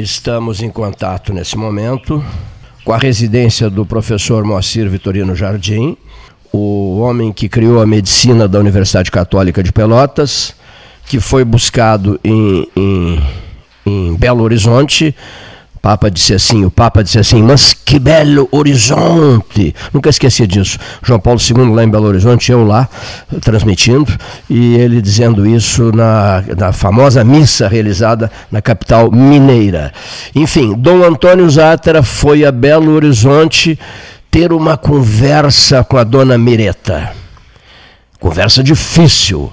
estamos em contato nesse momento com a residência do professor Moacir Vitorino Jardim, o homem que criou a medicina da Universidade Católica de Pelotas, que foi buscado em, em, em Belo Horizonte Papa disse assim, o Papa disse assim, mas que belo horizonte! Nunca esqueci disso. João Paulo II lá em Belo Horizonte, eu lá, transmitindo, e ele dizendo isso na, na famosa missa realizada na capital mineira. Enfim, Dom Antônio Zátera foi a Belo Horizonte ter uma conversa com a dona Mireta. Conversa difícil.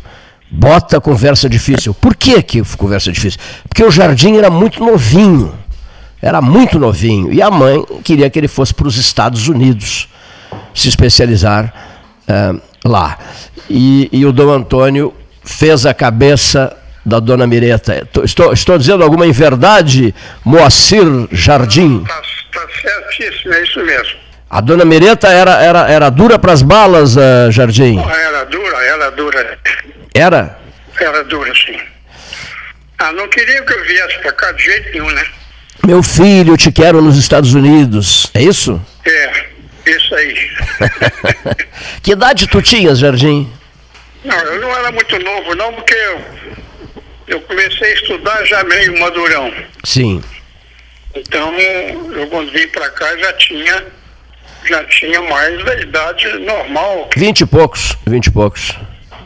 Bota conversa difícil. Por que, que conversa difícil? Porque o jardim era muito novinho era muito novinho e a mãe queria que ele fosse para os Estados Unidos se especializar uh, lá. E, e, o Dom Antônio fez a cabeça da Dona Mireta. Estou, estou dizendo alguma inverdade, Moacir Jardim? Está tá certíssimo, é isso mesmo. A Dona Mireta era, era, era dura para as balas, uh, Jardim? Era dura, era dura. Era? Era dura, sim. Ah, não queria que eu viesse para cá de jeito nenhum, né? Meu filho, eu te quero nos Estados Unidos. É isso? É, isso aí. que idade tu tinhas, Jardim? Não, eu não era muito novo, não, porque eu, eu comecei a estudar já meio madurão. Sim. Então, eu quando vim para cá já tinha, já tinha mais da idade normal. Vinte e poucos, vinte e poucos.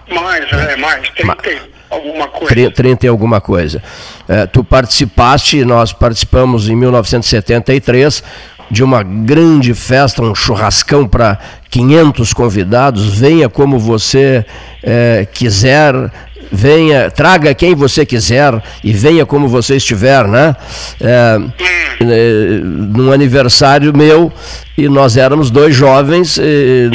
Mais, é, mais, trinta alguma coisa. 30 e alguma coisa. É, tu participaste, nós participamos em 1973 de uma grande festa, um churrascão para 500 convidados. Venha como você é, quiser, venha, traga quem você quiser e venha como você estiver, né? É, é, num aniversário meu e nós éramos dois jovens e,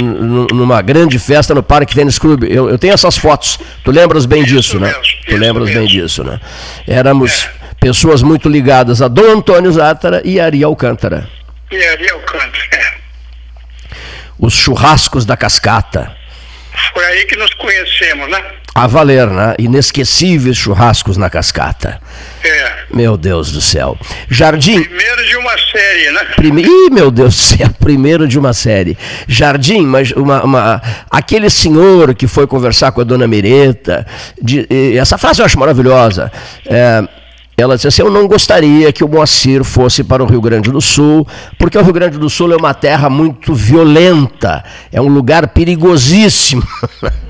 numa grande festa no Parque Tênis Clube. Eu, eu, tenho essas fotos. Tu lembras bem isso disso, né? Tu lembras bem disso, né? Éramos é. pessoas muito ligadas a Dom Antônio Zátara e Ari Alcântara. E Ari Alcântara, é. Os churrascos da cascata. Foi aí que nos conhecemos, né? A valer, né? Inesquecíveis churrascos na cascata. É. Meu Deus do céu. Jardim. Primeiro de uma série, né? Prime... Ih, meu Deus do céu, primeiro de uma série. Jardim, mas uma, uma... aquele senhor que foi conversar com a dona Mireta, de... essa frase eu acho maravilhosa. É ela disse assim: Eu não gostaria que o Moacir fosse para o Rio Grande do Sul, porque o Rio Grande do Sul é uma terra muito violenta, é um lugar perigosíssimo.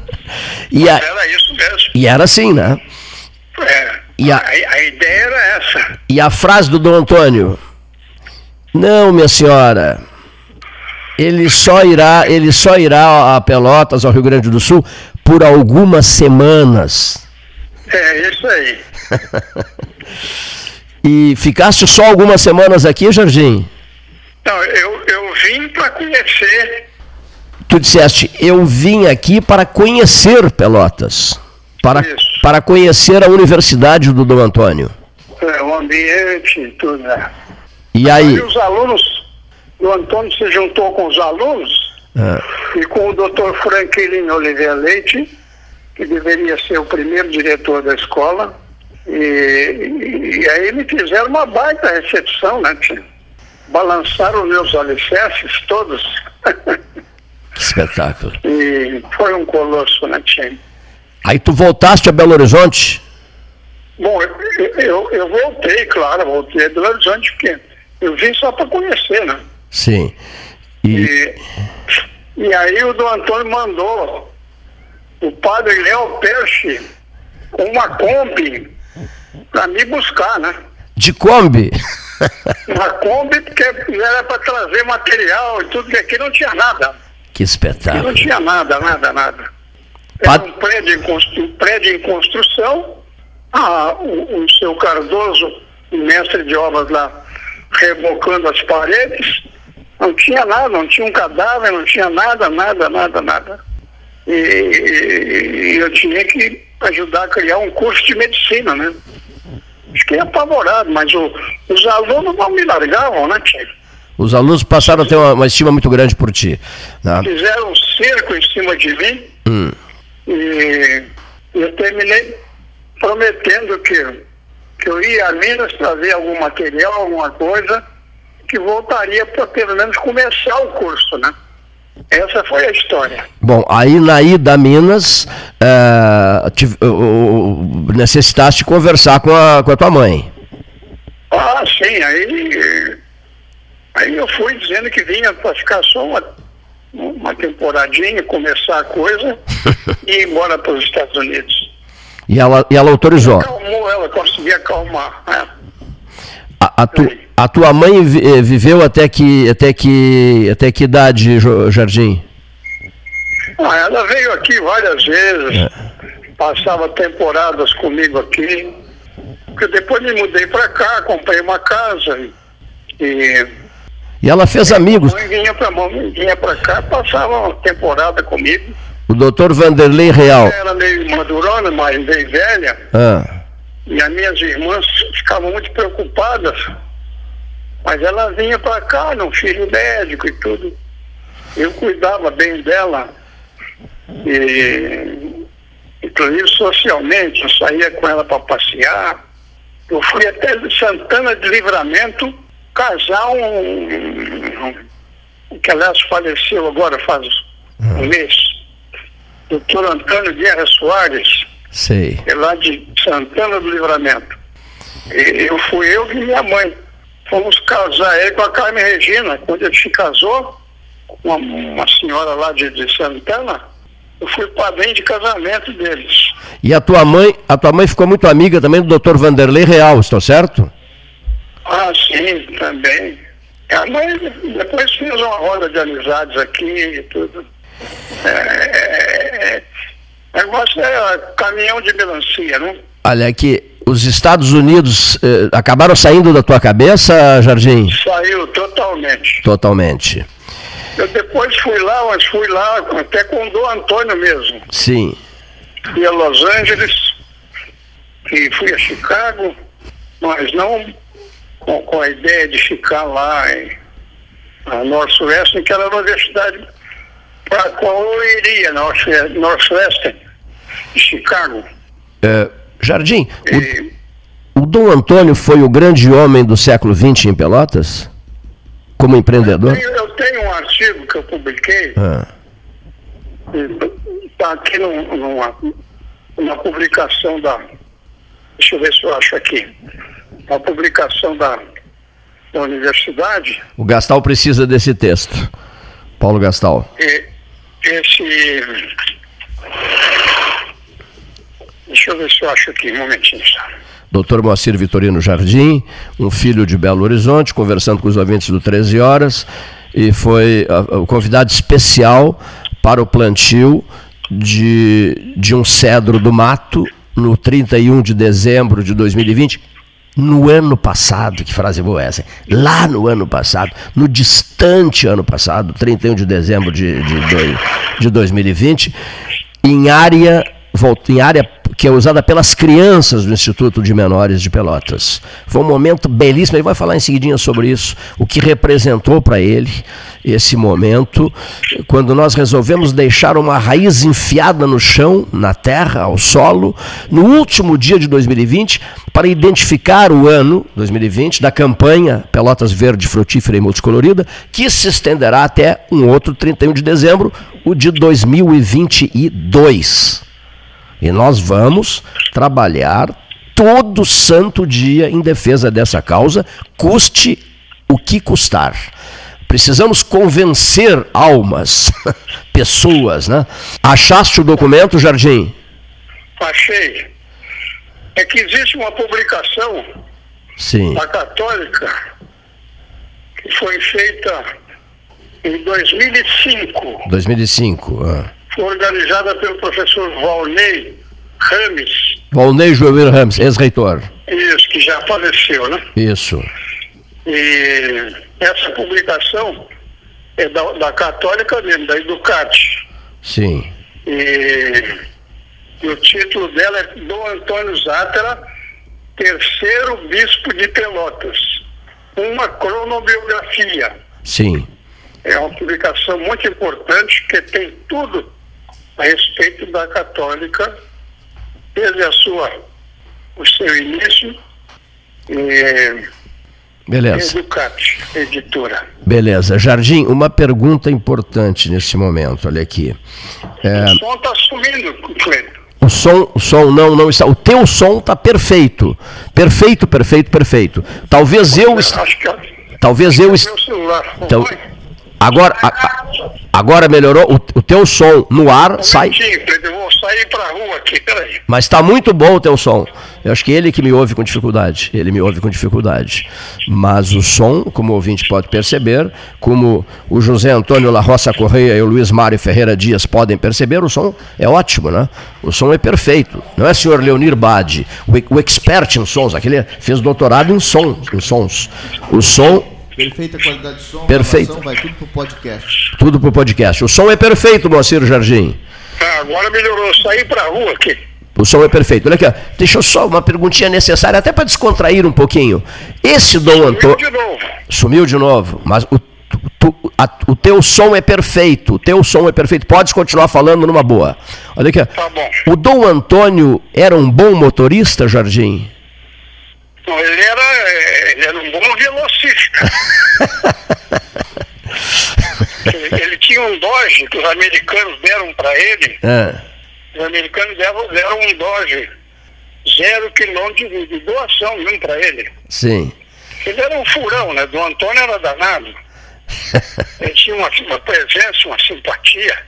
e a, era isso mesmo. E era assim, né? É, e a, a, ideia era essa. E a frase do Dom Antônio: Não, minha senhora. Ele só irá, ele só irá a Pelotas, ao Rio Grande do Sul, por algumas semanas. É, isso aí. E ficaste só algumas semanas aqui, Jorginho? Não, eu, eu vim para conhecer. Tu disseste, eu vim aqui para conhecer Pelotas. Para, para conhecer a Universidade do Dom Antônio. É, o ambiente, tudo, né? E aí? E os alunos, o Antônio se juntou com os alunos ah. e com o doutor Franklin Oliveira Leite, que deveria ser o primeiro diretor da escola, e, e aí me fizeram uma baita recepção, né, tia? Balançaram os meus alicerces todos. Que espetáculo. E foi um colosso, né, tia? Aí tu voltaste a Belo Horizonte? Bom, eu, eu, eu voltei, claro, voltei a Belo Horizonte, porque eu vim só para conhecer, né? Sim. E... e... E, aí o Dom Antônio mandou o padre Léo Perche uma Kombi para me buscar, né? De Kombi? Uma Kombi porque era para trazer material e tudo, que aqui não tinha nada. Que espetáculo. Aqui não tinha nada, nada, nada. Era um prédio em, constru... prédio em construção, ah, o, o seu Cardoso, o mestre de obras lá, rebocando as paredes, não tinha nada, não tinha um cadáver, não tinha nada, nada, nada, nada. E, e, e eu tinha que ajudar a criar um curso de medicina, né? Fiquei apavorado, mas o, os alunos não me largavam, né, tio? Os alunos passaram a ter uma, uma estima muito grande por ti. Né? Fizeram um cerco em cima de mim hum. e eu terminei prometendo que, que eu ia a Minas trazer algum material, alguma coisa, que voltaria para pelo menos começar o curso, né? Essa foi a história. Bom, aí na ida a Minas, é, tive, necessitaste conversar com a, com a tua mãe. Ah, sim, aí, aí eu fui dizendo que vinha para ficar só uma, uma temporadinha, começar a coisa e ir embora para os Estados Unidos. E ela, e ela autorizou? Acalmou ela, conseguia acalmar. Né? A, a, tu, a, tua mãe eh, viveu até que, até que, até que idade, Jardim? Ah, ela veio aqui várias vezes, é. passava temporadas comigo aqui. Porque depois me mudei para cá, comprei uma casa e e ela fez amigos. Mãe vinha para vinha para cá, passava uma temporada comigo. O doutor Vanderlei Real. Ela era meio madurona, mas meio velha. Ah. E as minhas irmãs ficavam muito preocupadas. Mas ela vinha para cá, num filho médico e tudo. Eu cuidava bem dela. E, inclusive socialmente, eu saía com ela para passear. Eu fui até Santana de Livramento casar um, um que aliás faleceu agora faz um hum. mês, doutor Antônio Guerra Soares, Sei. é lá de Santana do Livramento. E eu fui eu e minha mãe. Fomos casar ele com a Carmen Regina. Quando ele se casou, com uma, uma senhora lá de, de Santana, eu fui padrinho de casamento deles. E a tua mãe, a tua mãe ficou muito amiga também do Dr. Vanderlei Real, estou certo? Ah, sim, também. A mãe depois fez uma roda de amizades aqui e tudo. É, é, é, negócio é caminhão de melancia, né? Olha aqui, os Estados Unidos eh, acabaram saindo da tua cabeça, Jardim? Saiu totalmente. Totalmente. Eu depois fui lá, mas fui lá até com o Dom Antônio mesmo. Sim. Fui a Los Angeles e fui a Chicago, mas não com, com a ideia de ficar lá em Northwestern, que era a universidade para a qual eu iria, Northwestern, de Chicago. É, Jardim, o, o Dom Antônio foi o grande homem do século XX em Pelotas? Como empreendedor? Eu tenho, eu tenho um artigo que eu publiquei, está ah. aqui numa, numa publicação da. Deixa eu ver se eu acho aqui. Uma publicação da, da universidade. O Gastal precisa desse texto. Paulo Gastal. E, esse. Deixa eu ver se eu acho aqui, um momentinho. Dr. Moacir Vitorino Jardim, um filho de Belo Horizonte, conversando com os ouvintes do 13 Horas, e foi o convidado especial para o plantio de, de um cedro do mato no 31 de dezembro de 2020, no ano passado, que frase boa é essa? Lá no ano passado, no distante ano passado, 31 de dezembro de, de, de 2020, em área, em área que é usada pelas crianças do Instituto de Menores de Pelotas. Foi um momento belíssimo, ele vai falar em seguidinha sobre isso, o que representou para ele esse momento, quando nós resolvemos deixar uma raiz enfiada no chão, na terra, ao solo, no último dia de 2020, para identificar o ano 2020 da campanha Pelotas Verde, Frutífera e Multicolorida, que se estenderá até um outro 31 de dezembro, o de 2022. E nós vamos trabalhar todo santo dia em defesa dessa causa, custe o que custar. Precisamos convencer almas, pessoas, né? Achaste o documento, Jardim? Achei. É que existe uma publicação Sim. da Católica que foi feita em 2005. 2005, ah organizada pelo professor Valnei Rames. Valnei Joel Rames, ex-reitor. Isso, que já faleceu, né? Isso. E essa publicação é da, da Católica mesmo, da Educate. Sim. E, e o título dela é Dom Antônio Zátera, terceiro bispo de Pelotas. Uma cronobiografia. Sim. É uma publicação muito importante que tem tudo a respeito da católica, desde a sua, o seu início E Beleza. Educate, editora. Beleza. Jardim, uma pergunta importante nesse momento, olha aqui. É... O som está sumindo, Cleiton. O som, o som não, não está. O teu som está perfeito. Perfeito, perfeito, perfeito. Talvez eu. Est... Talvez eu. Est... Então, agora, a, agora melhorou. O, o, teu som no ar um sai. Eu vou sair para a rua aqui, peraí. Mas está muito bom o teu som. Eu acho que ele que me ouve com dificuldade. Ele me ouve com dificuldade. Mas o som, como o ouvinte pode perceber, como o José Antônio La Roça Correia e o Luiz Mário Ferreira Dias podem perceber, o som é ótimo, né? O som é perfeito. Não é o senhor Leonir Bade, o, o expert em sons, aquele fez doutorado em, som, em sons. O som Perfeita qualidade de som, perfeito. vai tudo pro podcast. Tudo pro podcast. O som é perfeito, Moacir Jardim. Ah, agora melhorou. Saí pra rua aqui. O som é perfeito. Olha aqui, ó. deixa eu só uma perguntinha necessária, até para descontrair um pouquinho. Esse Dom Antônio. Sumiu de novo. Sumiu de novo, mas o, tu, a, o teu som é perfeito. O teu som é perfeito. Podes continuar falando numa boa. Olha aqui, ó. Tá bom. O Dom Antônio era um bom motorista, Jardim? Não, ele era, ele era um bom velocista. ele, ele, tinha um Dodge que os americanos deram para ele. É os americanos deram, deram um Dodge zero quilômetro de, de doação mesmo para ele. Sim. Ele era um furão, né? Do Antônio era danado. ele tinha uma, uma presença, uma simpatia.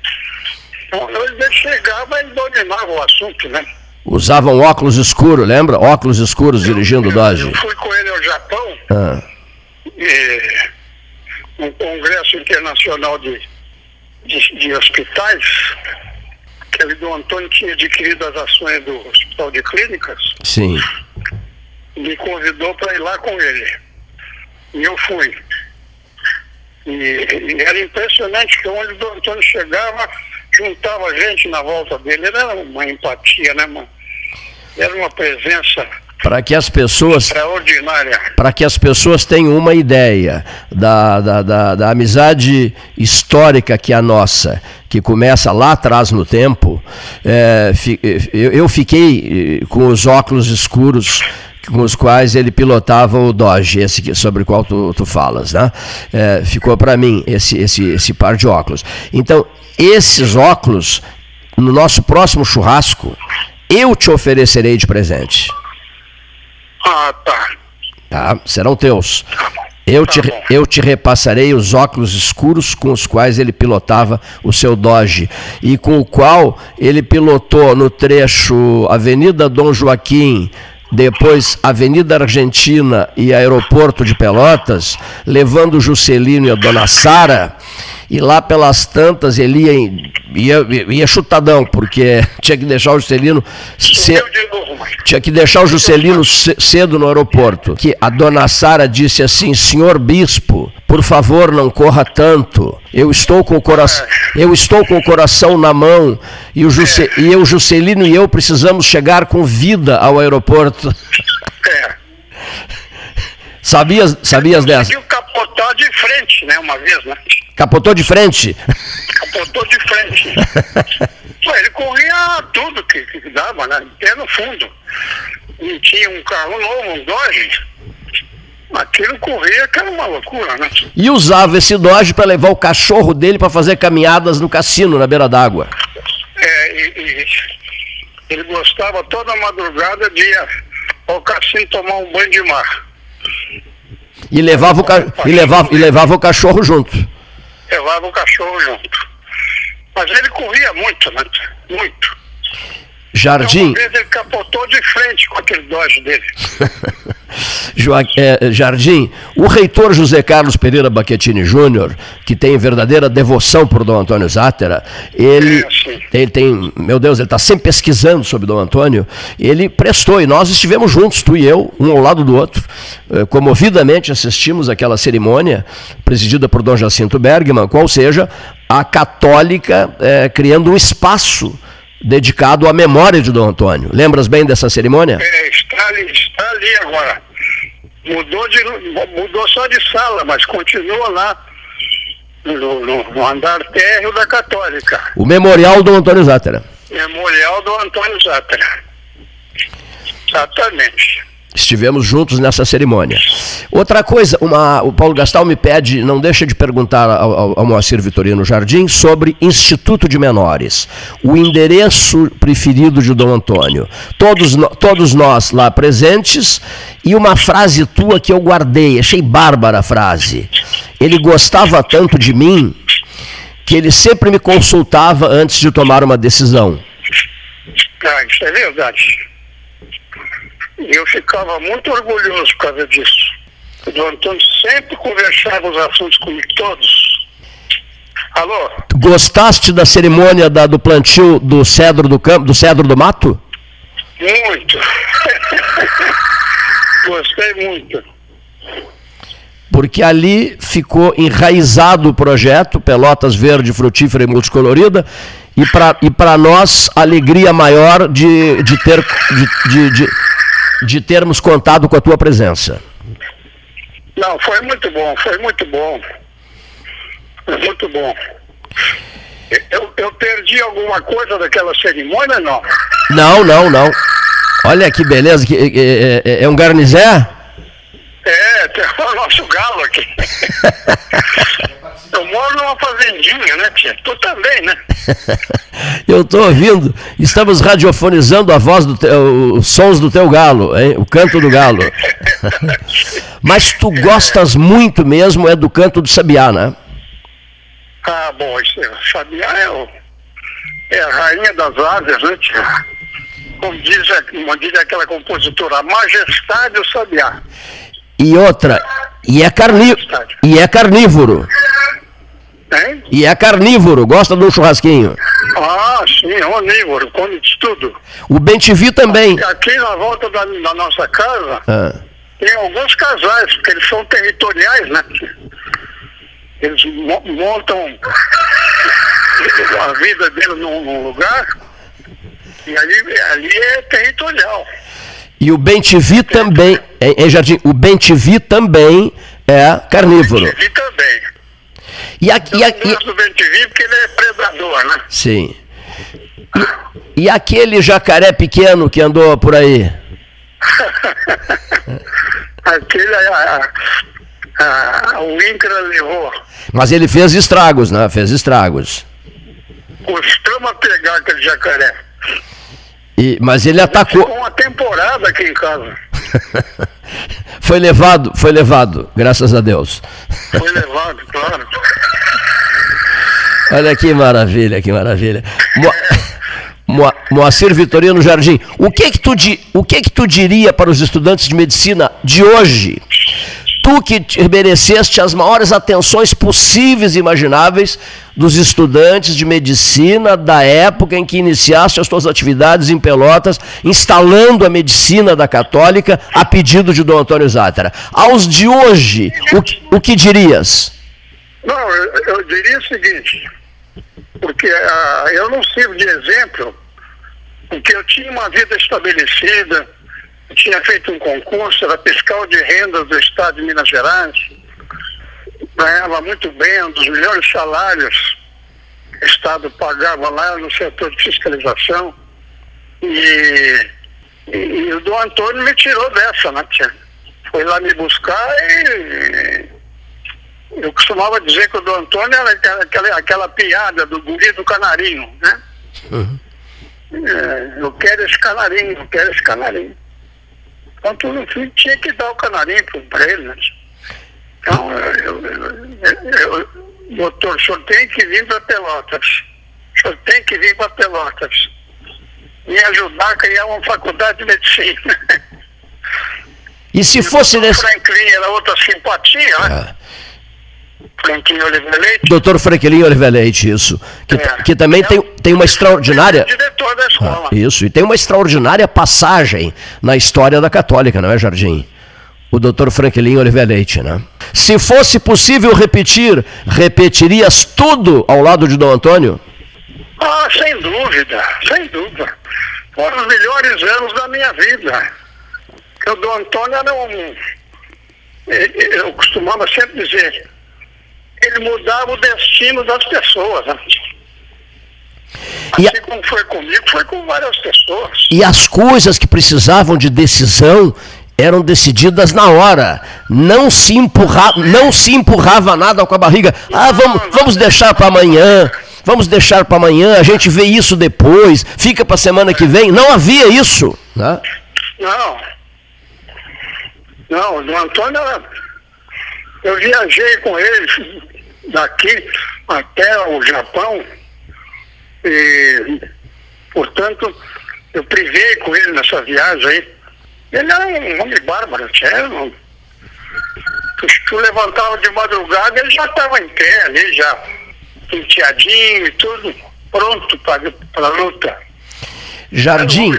Então, ele chegava e dominava o assunto, né? Usavam óculos escuros, lembra? Óculos escuros eu, dirigindo o Dodge. Eu fui com ele ao Japão. Ah. E, um congresso internacional de, de, de hospitais que do Antônio tinha adquirido as ações do Hospital de Clínicas. Sim. Me convidou para ir lá com ele. E eu fui. E, e, era impressionante que onde o Antônio chegava, juntava gente na volta dele. Era uma empatia, né, mano? Era uma presença para que as pessoas para que as pessoas tenham uma ideia da, da, da, da, amizade histórica que é a nossa que começa lá atrás no tempo é, eu fiquei eh, com os óculos escuros com os quais ele pilotava o Dodge, esse sobre o qual tu, tu falas, né? É, ficou para mim esse, esse, esse par de óculos. Então, esses óculos, no nosso próximo churrasco, eu te oferecerei de presente. Ah, tá. Tá, serão teus. Eu te, tá eu te repassarei os óculos escuros com os quais ele pilotava o seu Dodge e com o qual ele pilotou no trecho Avenida Dom Joaquim, depois Avenida Argentina e Aeroporto de Pelotas, levando Juscelino e a Dona Sara e lá pelas tantas ele ia, ia, ia chutadão, porque tinha que deixar o Juscelino cedo, tinha que deixar o Juscelino cedo no aeroporto. Que a dona Sara disse assim: "Senhor bispo, por favor, não corra tanto. Eu estou com o coração, eu estou com o coração na mão e o Jusce, e eu, Juscelino e eu precisamos chegar com vida ao aeroporto." É. Sabias, sabias dessa? Conseguiu capotar de frente, né, uma vez, né? Capotou de frente? Capotou de frente. Pô, ele corria tudo que, que dava, né? Até no fundo. E tinha um carro novo, um Dodge. Aquilo corria que era uma loucura, né? E usava esse Dodge para levar o cachorro dele para fazer caminhadas no cassino, na beira d'água. É, e, e, ele gostava toda madrugada de ir ao cassino tomar um banho de mar. E levava o, ca... e levava, e levava o cachorro junto levava o cachorro junto. Mas ele corria muito, né? Muito. Jardim. Então, uma vez ele capotou de frente com aquele Dodge dele. é, Jardim, o reitor José Carlos Pereira Baquetini Júnior, que tem verdadeira devoção por Dom Antônio Zátera, ele, ele tem, meu Deus, ele está sempre pesquisando sobre Dom Antônio, ele prestou, e nós estivemos juntos, tu e eu, um ao lado do outro, eh, comovidamente assistimos aquela cerimônia presidida por Dom Jacinto Bergman, qual seja, a católica é, criando um espaço dedicado à memória de Dom Antônio. Lembras bem dessa cerimônia? É, ali, está ali agora. Mudou, de, mudou só de sala, mas continua lá no, no, no andar térreo da Católica. O Memorial do Antônio Zátera. Memorial do Antônio Zátera. Exatamente. Estivemos juntos nessa cerimônia. Outra coisa, uma, o Paulo Gastal me pede, não deixa de perguntar ao, ao Moacir Vitorino Jardim sobre Instituto de Menores, o endereço preferido de Dom Antônio. Todos, todos nós lá presentes e uma frase tua que eu guardei, achei bárbara a frase. Ele gostava tanto de mim que ele sempre me consultava antes de tomar uma decisão. Ah, isso é verdade. E eu ficava muito orgulhoso por causa disso. O Dom Antônio sempre conversava os assuntos comigo, todos. Alô? Gostaste da cerimônia da, do plantio do cedro do campo, do cedro do mato? Muito. Gostei muito. Porque ali ficou enraizado o projeto Pelotas Verde, Frutífera e Multicolorida, e para e nós, alegria maior de, de ter. de, de, de de termos contado com a tua presença. Não, foi muito bom, foi muito bom. Foi muito bom. Eu, eu perdi alguma coisa daquela cerimônia, não? Não, não, não. Olha que beleza, que, é, é, é um garnizé? É, tem o nosso galo aqui. Eu moro numa fazendinha, né, tia? Tu também, né? Eu estou ouvindo, estamos radiofonizando a voz do teu, os sons do teu galo, hein? o canto do galo. Mas tu gostas muito mesmo é do canto do sabiá, né? Ah, bom, esse, sabiá é, o, é a rainha das aves, né, tia? Como diz, como diz aquela compositora, a majestade do sabiá. E outra, e é, carni e é carnívoro. Hein? E é carnívoro, gosta de um churrasquinho. Ah, sim, é onívoro, come de tudo. O Bentivi também. Aqui na volta da, da nossa casa, ah. tem alguns casais, porque eles são territoriais, né? Eles montam a vida deles num, lugar e ali, ali é territorial. E o Bentivi também, em, em Jardim, o Bentivi também é carnívoro. O Bentivi também. E aqui, eu e, Bentivi porque ele é predador, né? Sim. E, e aquele jacaré pequeno que andou por aí? aquele, a, a, a, o INCRA levou. Mas ele fez estragos, né? Fez estragos. Costuma pegar aquele jacaré. E, mas ele atacou. Ficou uma temporada aqui em casa. foi levado, foi levado, graças a Deus. Foi levado, claro. Olha que maravilha, que maravilha. Mo... Mo... Moacir Vitorino Jardim, o que que tu, di... o que que tu diria para os estudantes de medicina de hoje tu que mereceste as maiores atenções possíveis e imagináveis dos estudantes de medicina da época em que iniciaste as tuas atividades em Pelotas, instalando a medicina da Católica a pedido de Dom Antônio Zátera. Aos de hoje, o que, o que dirias? Não, eu, eu, diria o seguinte, porque uh, eu não sirvo de exemplo, porque eu tinha uma vida estabelecida, tinha feito um concurso, era fiscal de rendas do Estado de Minas Gerais, ganhava muito bem, um dos melhores salários que o Estado pagava lá no setor de fiscalização. E, e, e o Dom Antônio me tirou dessa, né, tia? Foi lá me buscar e eu costumava dizer que o Dom Antônio era aquela, aquela piada do guri do canarinho, né? Uhum. É, eu quero esse canarinho, eu quero esse canarinho. Então tudo filho tinha que dar o canarinho para ele, né? Então, eu, eu, eu, doutor, o senhor tem que vir para Pelotas. O senhor tem que vir para Pelotas. Me ajudar a criar uma faculdade de medicina. E se e fosse nesse. Franklin era outra simpatia, né? Ah. Franklin Oliver Leite. Doutor Franklin Oliver Leite, isso. Que, é. que também é tem, tem uma extraordinária. Diretor da escola. Ah, isso, e tem uma extraordinária passagem na história da Católica, não é, Jardim? O doutor Franklin Oliver Leite, né? Se fosse possível repetir, repetirias tudo ao lado de Dom Antônio? Ah, sem dúvida, sem dúvida. Foram os melhores anos da minha vida. Porque o Dom Antônio era um. Eu costumava sempre dizer, ele mudava o destino das pessoas. Né? Assim a... como foi comigo, foi com várias pessoas. E as coisas que precisavam de decisão, eram decididas na hora. Não se, empurra, não se empurrava nada com a barriga. Ah, vamos, vamos deixar para amanhã. Vamos deixar para amanhã, a gente vê isso depois, fica para semana que vem. Não havia isso. Né? Não. Não, o Antônio, eu viajei com ele daqui até o Japão e, portanto, eu privei com ele nessa viagem aí. Ele era um homem bárbaro, um... Tu, tu levantava de madrugada, ele já estava em pé ali, já penteadinho e tudo, pronto para a luta. Jardim,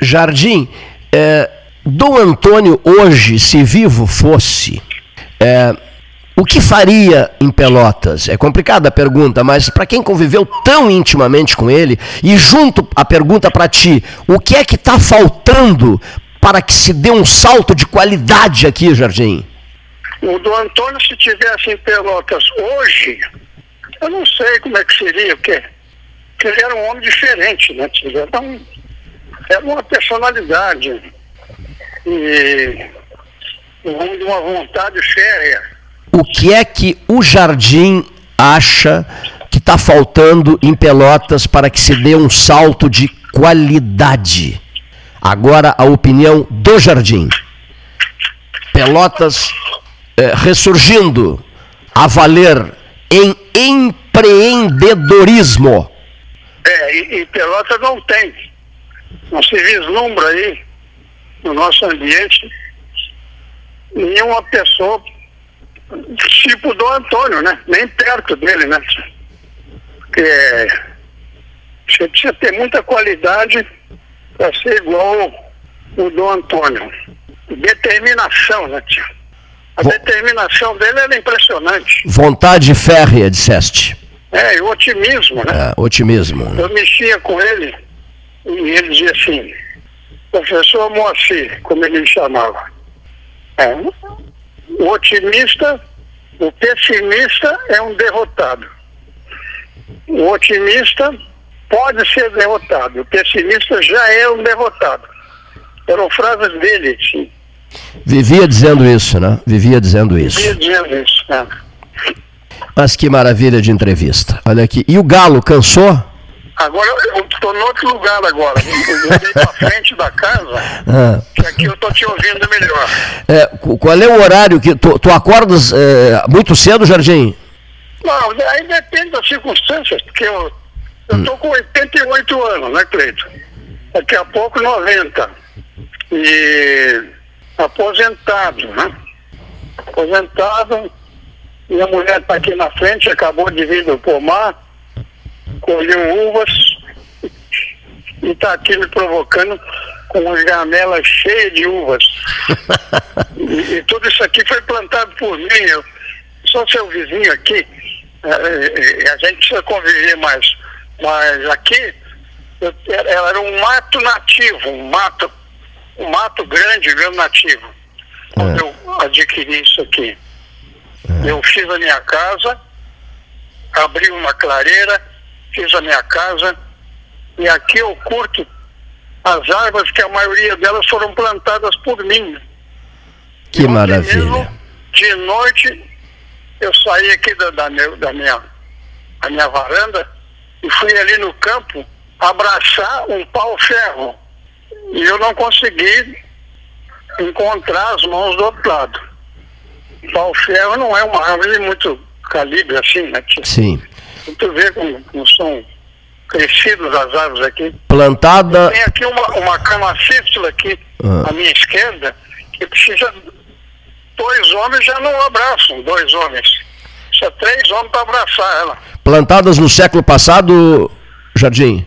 Jardim, é, Dom Antônio hoje, se vivo fosse, é, o que faria em Pelotas? É complicada a pergunta, mas para quem conviveu tão intimamente com ele, e junto a pergunta para ti, o que é que está faltando para que se dê um salto de qualidade aqui, Jardim? O do Antônio, se tivesse em Pelotas hoje, eu não sei como é que seria, porque, porque ele era um homem diferente, né? Era, um, era uma personalidade e um homem de uma vontade férrea. O que é que o Jardim acha que está faltando em Pelotas para que se dê um salto de qualidade? Agora a opinião do Jardim. Pelotas eh, ressurgindo a valer em empreendedorismo. É, e, e Pelotas não tem. Não se vislumbra aí no nosso ambiente nenhuma pessoa tipo do Antônio, né? Nem perto dele, né? Porque você precisa ter muita qualidade para ser igual o do Antônio. Determinação, né, tio? A determinação dele era impressionante. Vontade férrea, disseste. É, e o otimismo, né? É, otimismo. Eu mexia com ele e ele dizia assim, professor Moacir, como ele me chamava. É, o otimista, o pessimista é um derrotado. O otimista pode ser derrotado, o pessimista já é um derrotado. Eram frases dele, sim. Vivia dizendo isso, né? Vivia dizendo isso. Vivia dizendo isso, né? Mas que maravilha de entrevista. Olha aqui. E o Galo cansou? Agora eu estou em outro lugar agora. Eu mudei para frente da casa, ah. que aqui eu estou te ouvindo melhor. É, qual é o horário que tu, tu acordas é, muito cedo, Jardim? Não, aí depende das circunstâncias, porque eu estou hum. com 88 anos, né, Cleito? Daqui a pouco 90. E aposentado, né? Aposentado, minha mulher está aqui na frente, acabou de vir do pomar, colheu uvas e está aqui me provocando com as janelas cheias de uvas. e, e, tudo isso aqui foi plantado por mim. Eu sou seu vizinho aqui, é, é, é, a gente precisa conviver mais. Mas aqui eu, era um mato nativo, um mato um mato grande, meu nativo. Quando é. eu adquiri isso aqui. É. Eu fiz a minha casa, abri uma clareira, fiz a minha casa, e aqui eu curto as árvores que a maioria delas foram plantadas por mim. Que e maravilha. Mesmo, de noite eu saí aqui da, da, meu, da minha, minha varanda e fui ali no campo abraçar um pau-ferro e eu não consegui encontrar as mãos do outro lado. O pau-ferro não é uma árvore muito calibre assim, né? Sim. Tu vê como, como são crescidas as árvores aqui. Plantada. Tem aqui uma, uma camacístula aqui ah. à minha esquerda que precisa. Dois homens já não abraçam, dois homens. Precisa três homens para abraçar ela. Plantadas no século passado, Jardim?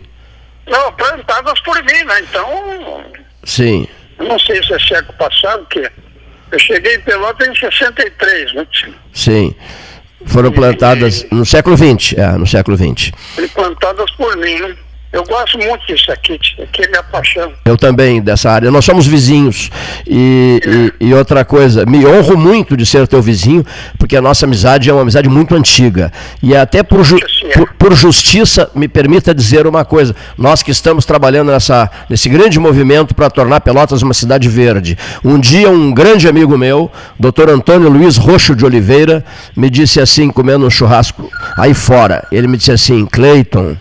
Não, plantadas por mim, né? Então. Sim. Eu não sei se é século passado, que eu cheguei em Pelotas em 63, né? Sim. Foram plantadas no século XX, é, no século XX. E plantadas por mim, né? Eu gosto muito disso aqui, aqui é minha paixão. Eu também, dessa área. Nós somos vizinhos. E, e, e, outra coisa, me honro muito de ser teu vizinho, porque a nossa amizade é uma amizade muito antiga. E até por, ju por, por, justiça, me permita dizer uma coisa. Nós que estamos trabalhando nessa, nesse grande movimento para tornar Pelotas uma cidade verde. Um dia, um grande amigo meu, doutor Antônio Luiz Roxo de Oliveira, me disse assim, comendo um churrasco aí fora. Ele me disse assim, Cleiton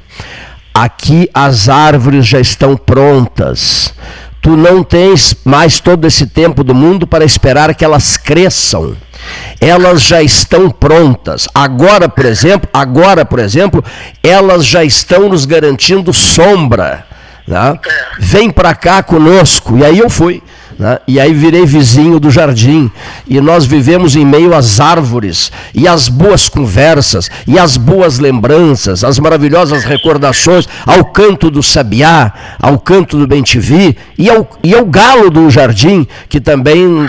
Aqui as árvores já estão prontas. Tu não tens mais todo esse tempo do mundo para esperar que elas cresçam. Elas já estão prontas. Agora, por exemplo, agora, por exemplo, elas já estão nos garantindo sombra. Né? Vem para cá conosco. E aí eu fui. Né? E aí virei vizinho do jardim. E nós vivemos em meio às árvores, e às boas conversas, e às boas lembranças, as maravilhosas recordações, ao canto do sabiá, ao canto do bem-te-vi, e ao, e ao galo do jardim, que também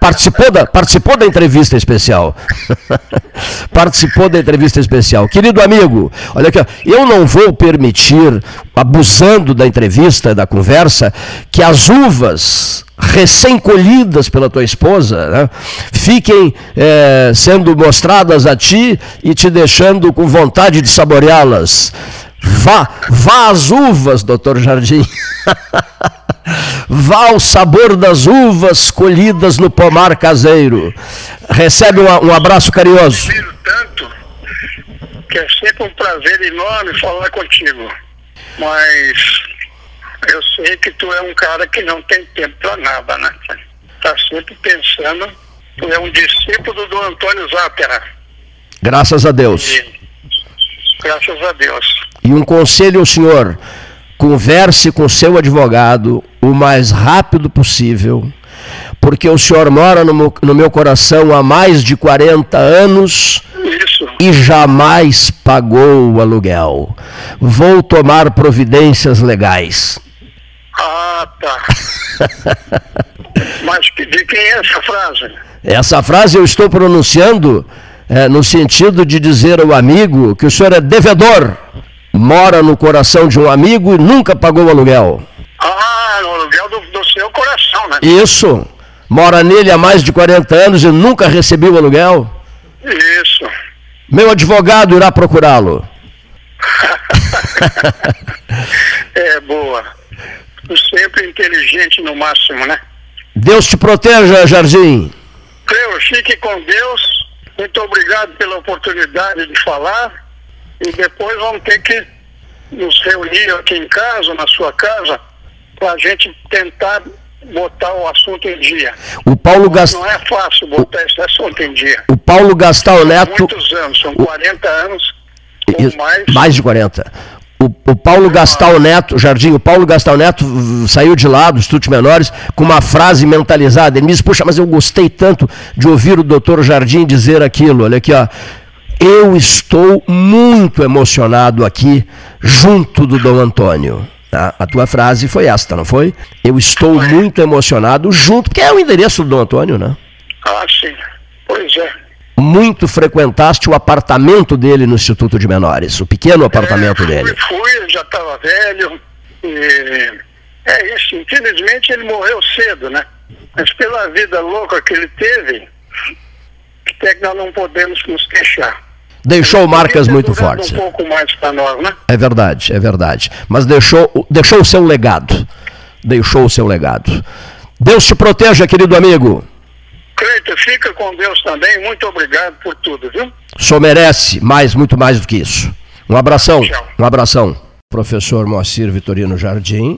participou da, participou da entrevista especial. participou da entrevista especial. Querido amigo, olha aqui, eu não vou permitir, abusando da entrevista, da conversa, que as uvas recém-colhidas pela tua esposa, né, fiquem é, sendo mostradas a ti e te deixando com vontade de saboreá-las. Vá, vá às uvas, doutor Jardim. vá ao sabor das uvas colhidas no pomar caseiro. Recebe um, um abraço carinhoso. Eu tanto que é sempre um prazer enorme falar contigo. Mas eu sei que tu é um cara que não tem tempo para nada, né? Tá sempre pensando, tu é um discípulo do Antônio Zápera. Graças a Deus. E, graças a Deus. E um conselho ao senhor, converse com seu advogado o mais rápido possível, porque o senhor mora no meu, no meu coração há mais de 40 anos Isso. e jamais pagou o aluguel. Vou tomar providências legais. Ah, tá. Mas de quem é essa frase? Essa frase eu estou pronunciando é, no sentido de dizer ao amigo que o senhor é devedor, mora no coração de um amigo e nunca pagou o aluguel. Ah, no aluguel do, do seu coração, né? Isso. Mora nele há mais de 40 anos e nunca recebeu o aluguel? Isso. Meu advogado irá procurá-lo. é boa sempre inteligente no máximo, né? Deus te proteja, Jardim. Creio, fique com Deus. Muito obrigado pela oportunidade de falar. E depois vamos ter que nos reunir aqui em casa, na sua casa, para a gente tentar botar o assunto em dia. O Paulo Gast... Não é fácil botar o... esse assunto em dia. O Paulo Gastal Neto. Muitos anos, são 40 anos. Ou mais. mais de 40. O, o, Paulo Gastal Neto, Jardim, o Paulo Gastal Neto saiu de lá dos Estudos Menores com uma frase mentalizada. Ele me disse, puxa, mas eu gostei tanto de ouvir o doutor Jardim dizer aquilo. Olha aqui, ó. Eu estou muito emocionado aqui, junto do Dom Antônio. Tá? A tua frase foi esta, não foi? Eu estou muito emocionado junto, porque é o endereço do Dom Antônio, né? Ah, sim. Pois é muito frequentaste o apartamento dele no Instituto de Menores, o pequeno apartamento é, dele. Fui, ele já estava velho. E... É isso, infelizmente ele morreu cedo, né? Mas pela vida louca que ele teve, até que nós não podemos nos queixar. Deixou marcas muito fortes. Um pouco mais para nós, né? É verdade, é verdade. Mas deixou, deixou o seu legado. Deixou o seu legado. Deus te proteja, querido amigo. Cleiton, fica com Deus também. Muito obrigado por tudo, viu? Só merece mais, muito mais do que isso. Um abração. Tchau. Um abração. Professor Moacir Vitorino Jardim.